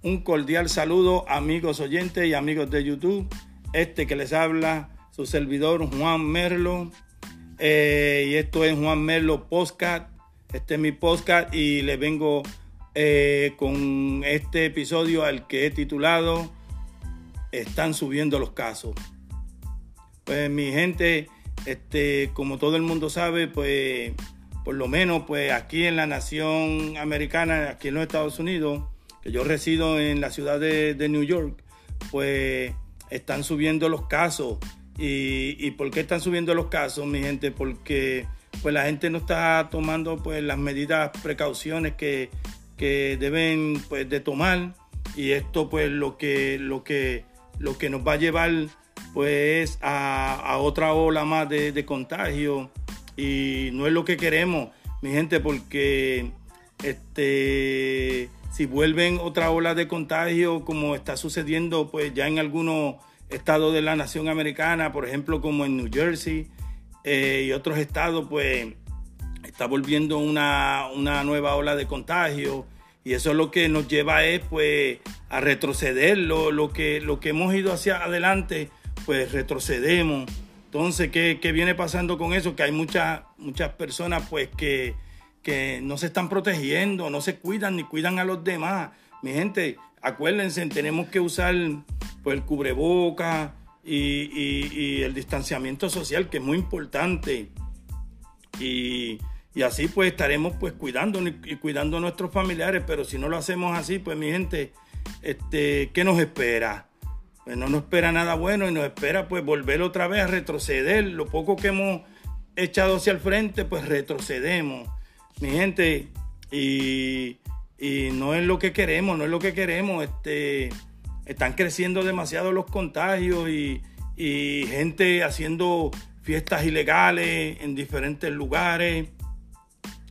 Un cordial saludo amigos oyentes y amigos de YouTube. Este que les habla, su servidor Juan Merlo. Eh, y esto es Juan Merlo Podcast. Este es mi podcast y les vengo eh, con este episodio al que he titulado Están subiendo los casos. Pues mi gente, este, como todo el mundo sabe, pues por lo menos pues aquí en la nación americana, aquí en los Estados Unidos, yo resido en la ciudad de, New York, pues están subiendo los casos. Y, y, por qué están subiendo los casos, mi gente? Porque pues la gente no está tomando pues las medidas, precauciones que, que deben pues de tomar. Y esto pues lo que, lo que, lo que nos va a llevar pues a, a otra ola más de, de contagio y no es lo que queremos, mi gente, porque este, si vuelven otra ola de contagio como está sucediendo pues ya en algunos estados de la nación americana, por ejemplo como en New Jersey eh, y otros estados, pues está volviendo una, una nueva ola de contagio y eso es lo que nos lleva es pues a retroceder lo, lo, que, lo que hemos ido hacia adelante pues retrocedemos entonces, ¿qué, viene pasando con eso? Que hay muchas, muchas personas pues que, que no se están protegiendo, no se cuidan ni cuidan a los demás. Mi gente, acuérdense, tenemos que usar pues, el cubreboca y, el distanciamiento social, que es muy importante. Y, así pues estaremos pues cuidando y cuidando a nuestros familiares, pero si no lo hacemos así, pues mi gente, este, ¿qué nos espera? pues no nos espera nada bueno y nos espera pues volver otra vez a retroceder. Lo poco que hemos echado hacia el frente, pues retrocedemos. Mi gente, y, no es lo que queremos, no es lo que queremos. Este, están creciendo demasiado los contagios y, gente haciendo fiestas ilegales en diferentes lugares,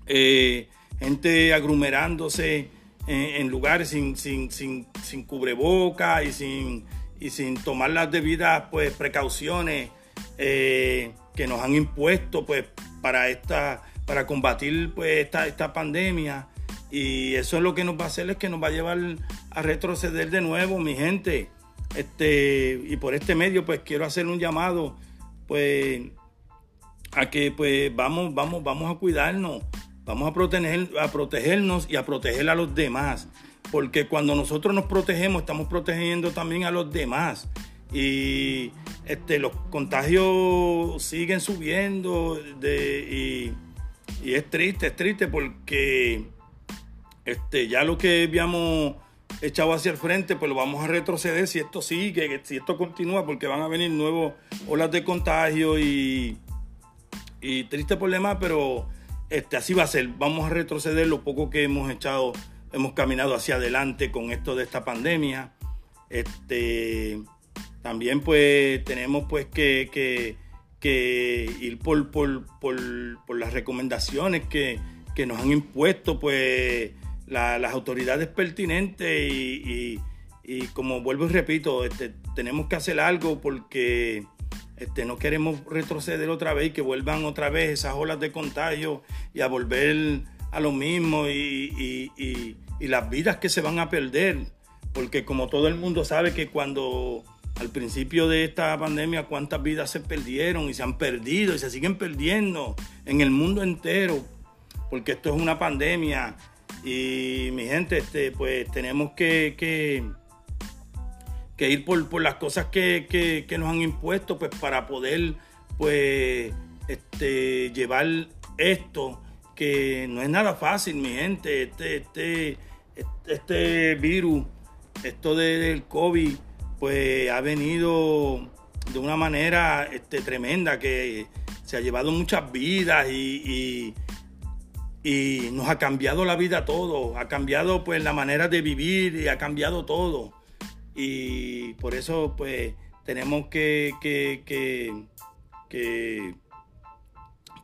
eh, gente aglomerándose en, lugares sin, sin, sin, sin cubreboca y sin y sin tomar las debidas pues, precauciones eh, que nos han impuesto pues, para, esta, para combatir pues, esta, esta pandemia. Y eso es lo que nos va a hacer, es que nos va a llevar a retroceder de nuevo, mi gente. Este, y por este medio, pues quiero hacer un llamado, pues, a que pues vamos, vamos, vamos a cuidarnos, vamos a proteger, a protegernos y a proteger a los demás porque cuando nosotros nos protegemos estamos protegiendo también a los demás y este, los contagios siguen subiendo y, es triste, es triste porque este, ya lo que habíamos echado hacia el frente, pues lo vamos a retroceder si esto sigue, si esto continúa, porque van a venir nuevos olas de contagio y, y triste problema, pero este, así va a ser. Vamos a retroceder lo poco que hemos echado hemos caminado hacia adelante con esto de esta pandemia. Este, también pues tenemos pues que, ir por, por, las recomendaciones que, nos han impuesto pues las autoridades pertinentes y, como vuelvo y repito, este, tenemos que hacer algo porque este, no queremos retroceder otra vez y que vuelvan otra vez esas olas de contagio y a volver a lo mismo y, las vidas que se van a perder. Porque como todo el mundo sabe que cuando al principio de esta pandemia cuántas vidas se perdieron y se han perdido y se siguen perdiendo en el mundo entero. Porque esto es una pandemia y mi gente, este, pues tenemos que, que, ir por, las cosas que, nos han impuesto pues para poder pues este, llevar esto que no es nada fácil, mi gente. Este, este, este virus, esto del COVID, pues ha venido de una manera este, tremenda que se ha llevado muchas vidas y, y, nos ha cambiado la vida todo, ha cambiado pues la manera de vivir y ha cambiado todo. Y por eso pues tenemos que, que, que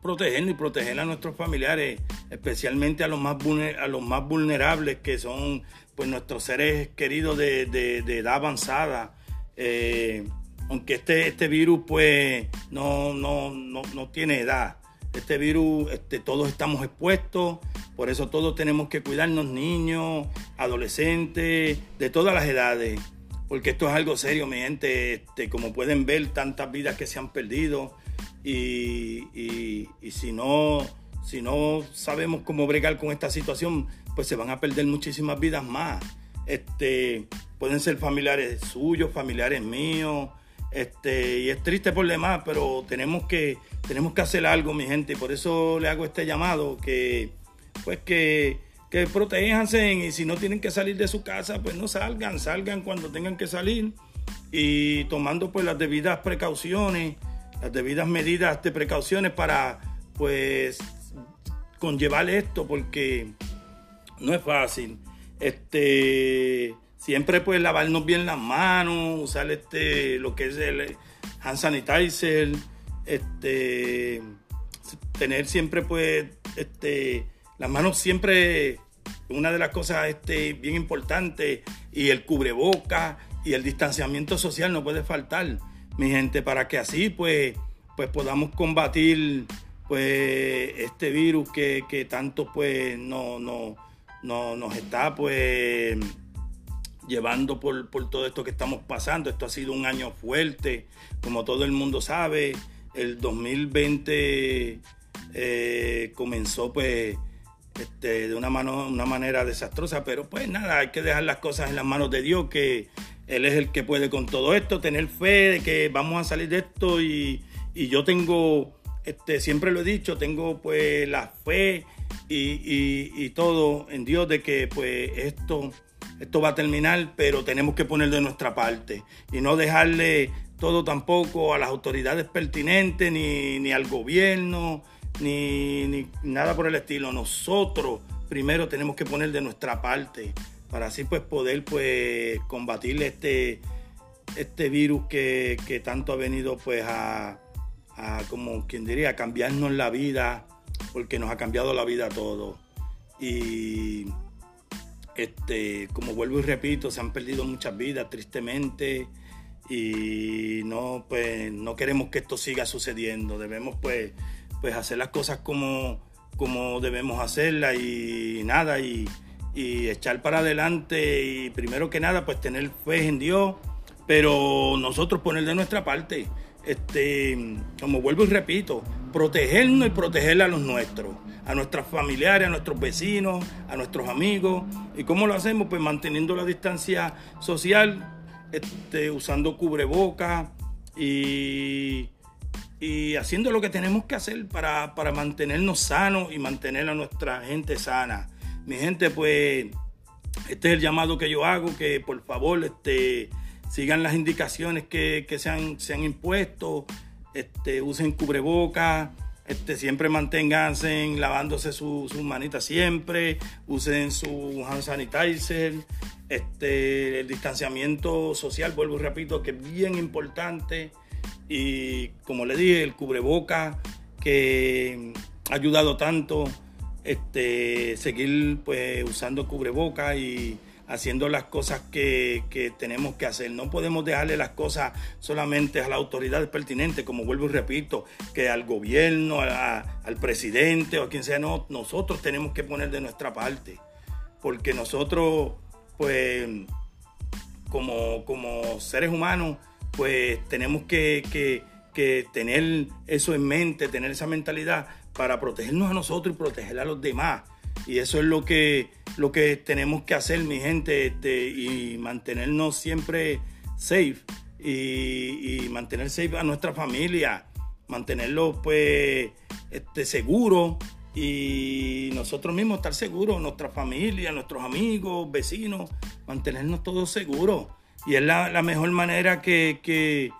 protegernos y proteger a nuestros familiares, especialmente a los más, a los más vulnerables que son pues, nuestros seres queridos de, edad avanzada. Eh, aunque este, este virus pues no, no, no, tiene edad. Este virus, este, todos estamos expuestos, por eso todos tenemos que cuidarnos, niños, adolescentes, de todas las edades, porque esto es algo serio, mi gente, este, como pueden ver, tantas vidas que se han perdido y, y si, no, si no sabemos cómo bregar con esta situación, pues se van a perder muchísimas vidas más. Este, pueden ser familiares suyos, familiares míos, este, y es triste por demás, pero tenemos que, tenemos que hacer algo, mi gente, y por eso le hago este llamado, que pues que, que protéjanse y si no tienen que salir de su casa, pues no salgan, salgan cuando tengan que salir y tomando pues las debidas precauciones, las debidas medidas de precauciones para pues conllevar esto, porque no es fácil. Este siempre pues lavarnos bien las manos, usar este lo que es el hand sanitizer, este tener siempre pues este las manos siempre una de las cosas este bien importante y el cubreboca y el distanciamiento social no puede faltar, mi gente, para que así pues pues podamos combatir pues este virus que, que tanto pues no, no, no nos está pues llevando por, todo esto que estamos pasando. Esto ha sido un año fuerte, como todo el mundo sabe. El 2020 eh, comenzó pues este, de una, mano, una manera desastrosa, pero pues nada, hay que dejar las cosas en las manos de Dios, que Él es el que puede con todo esto, tener fe de que vamos a salir de esto y, yo tengo, este, siempre lo he dicho, tengo pues la fe y, y todo en Dios de que pues esto esto va a terminar, pero tenemos que poner de nuestra parte y no dejarle todo tampoco a las autoridades pertinentes, ni, al gobierno, ni, nada por el estilo. Nosotros primero tenemos que poner de nuestra parte para así pues poder pues combatir este, este virus que, tanto ha venido pues a, a, como quien diría, cambiarnos la vida, porque nos ha cambiado la vida a todos. Y este, como vuelvo y repito, se han perdido muchas vidas tristemente y no, pues, no queremos que esto siga sucediendo. Debemos pues, pues hacer las cosas como, como debemos hacerlas y nada, y, y echar para adelante y primero que nada pues tener fe en Dios, pero nosotros poner de nuestra parte, este, como vuelvo y repito, protegernos y proteger a los nuestros, a nuestros familiares, a nuestros vecinos, a nuestros amigos. ¿Y cómo lo hacemos? Pues manteniendo la distancia social, este, usando cubreboca y, y haciendo lo que tenemos que hacer para, para mantenernos sanos y mantener a nuestra gente sana. Mi gente, pues, este es el llamado que yo hago, que por favor este, sigan las indicaciones que, que se, han, se han impuesto este, usen cubreboca, este, siempre manténganse lavándose sus manitas siempre, usen su hand sanitizer, este, el distanciamiento social, vuelvo y repito, que es bien importante. Y como le dije, el cubreboca que ha ayudado tanto, este, seguir pues usando cubreboca y haciendo las cosas que, tenemos que hacer. No podemos dejarle las cosas solamente a las autoridades pertinentes, como vuelvo y repito, que al gobierno, al presidente o a quien sea. No, nosotros tenemos que poner de nuestra parte, porque nosotros, pues, como, como seres humanos, pues tenemos que, que tener eso en mente, tener esa mentalidad para protegernos a nosotros y proteger a los demás y eso es lo que, lo que tenemos que hacer, mi gente, este, y mantenernos siempre safe y, mantener safe a nuestra familia, mantenerlo pues este, seguro y nosotros mismos estar seguros, nuestra familia, nuestros amigos, vecinos, mantenernos todos seguros. Y es la, mejor manera que, que,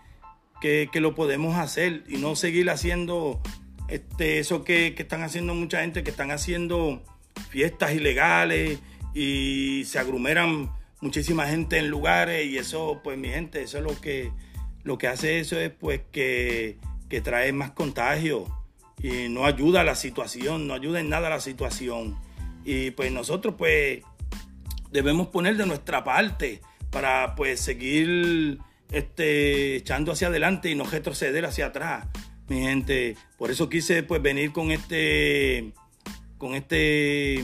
que, lo podemos hacer y no seguir haciendo este, eso que, que están haciendo mucha gente, que están haciendo fiestas ilegales y se agrumeran muchísima gente en lugares y eso, pues mi gente, eso es lo que, lo que hace eso es pues que, que trae más contagio y no ayuda a la situación, no ayuda en nada a la situación. Y pues nosotros pues debemos poner de nuestra parte para pues seguir este, echando hacia adelante y no retroceder hacia atrás, mi gente. Por eso quise pues venir con este con este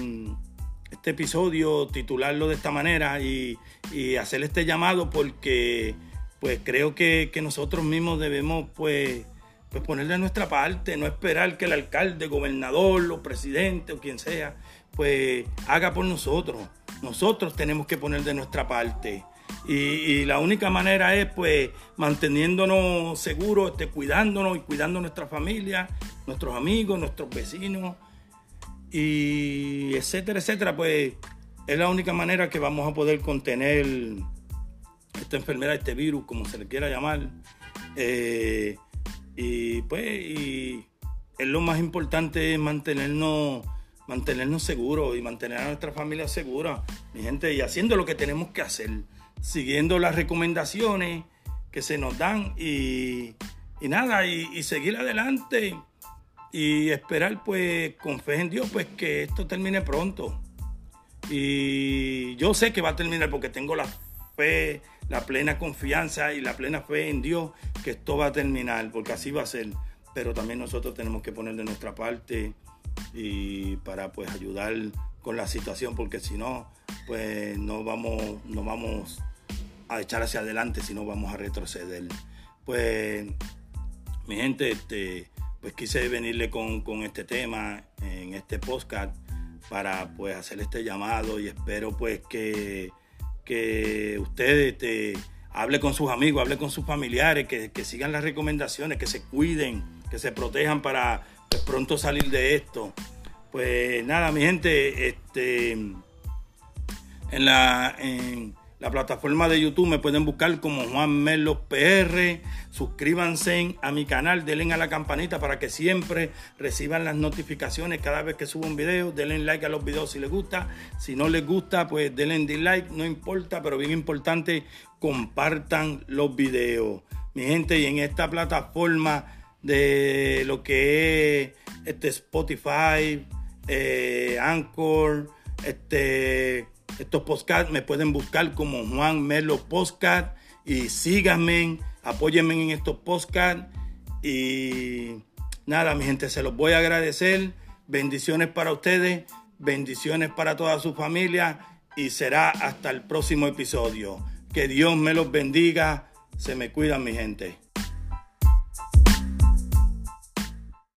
este episodio, titularlo de esta manera y, y hacer este llamado porque pues creo que, nosotros mismos debemos pues, pues ponerle nuestra parte, no esperar que el alcalde, gobernador o presidente o quien sea, pues haga por nosotros. Nosotros tenemos que poner de nuestra parte. Y, la única manera es pues manteniéndonos seguros, este, cuidándonos y cuidando nuestra familia, nuestros amigos, nuestros vecinos, y etcétera, etcétera, pues es la única manera que vamos a poder contener esta enfermedad, este virus, como se le quiera llamar. Eh, y pues y es lo más importante mantenernos, mantenernos seguros y mantener a nuestra familia segura, mi gente, y haciendo lo que tenemos que hacer, siguiendo las recomendaciones que se nos dan y, nada, y seguir adelante y esperar pues con fe en Dios pues que esto termine pronto. Y yo sé que va a terminar porque tengo la fe, la plena confianza y la plena fe en Dios que esto va a terminar, porque así va a ser. Pero también nosotros tenemos que poner de nuestra parte y para pues ayudar con la situación, porque si no, pues no vamos, no vamos a echar hacia adelante, sino vamos a retroceder. Pues, mi gente, este, pues quise venirle con, este tema en este podcast para pues hacer este llamado y espero pues que, que usted este, hable con sus amigos, hable con sus familiares, que, sigan las recomendaciones, que se cuiden, que se protejan para pues, pronto salir de esto. Pues nada, mi gente, este en la la plataforma de YouTube me pueden buscar como Juan Melo PR. Suscríbanse a mi canal, denle a la campanita para que siempre reciban las notificaciones cada vez que subo un video. Denle like a los videos si les gusta. Si no les gusta, pues denle dislike, no importa, pero bien importante, compartan los videos. Mi gente, y en esta plataforma de lo que es este Spotify, eh, Anchor, este estos podcasts me pueden buscar como Juan Melo Podcast y síganme, apóyenme en estos podcasts y nada, mi gente, se los voy a agradecer. Bendiciones para ustedes, bendiciones para toda su familia y será hasta el próximo episodio. Que Dios me los bendiga. Se me cuidan, mi gente.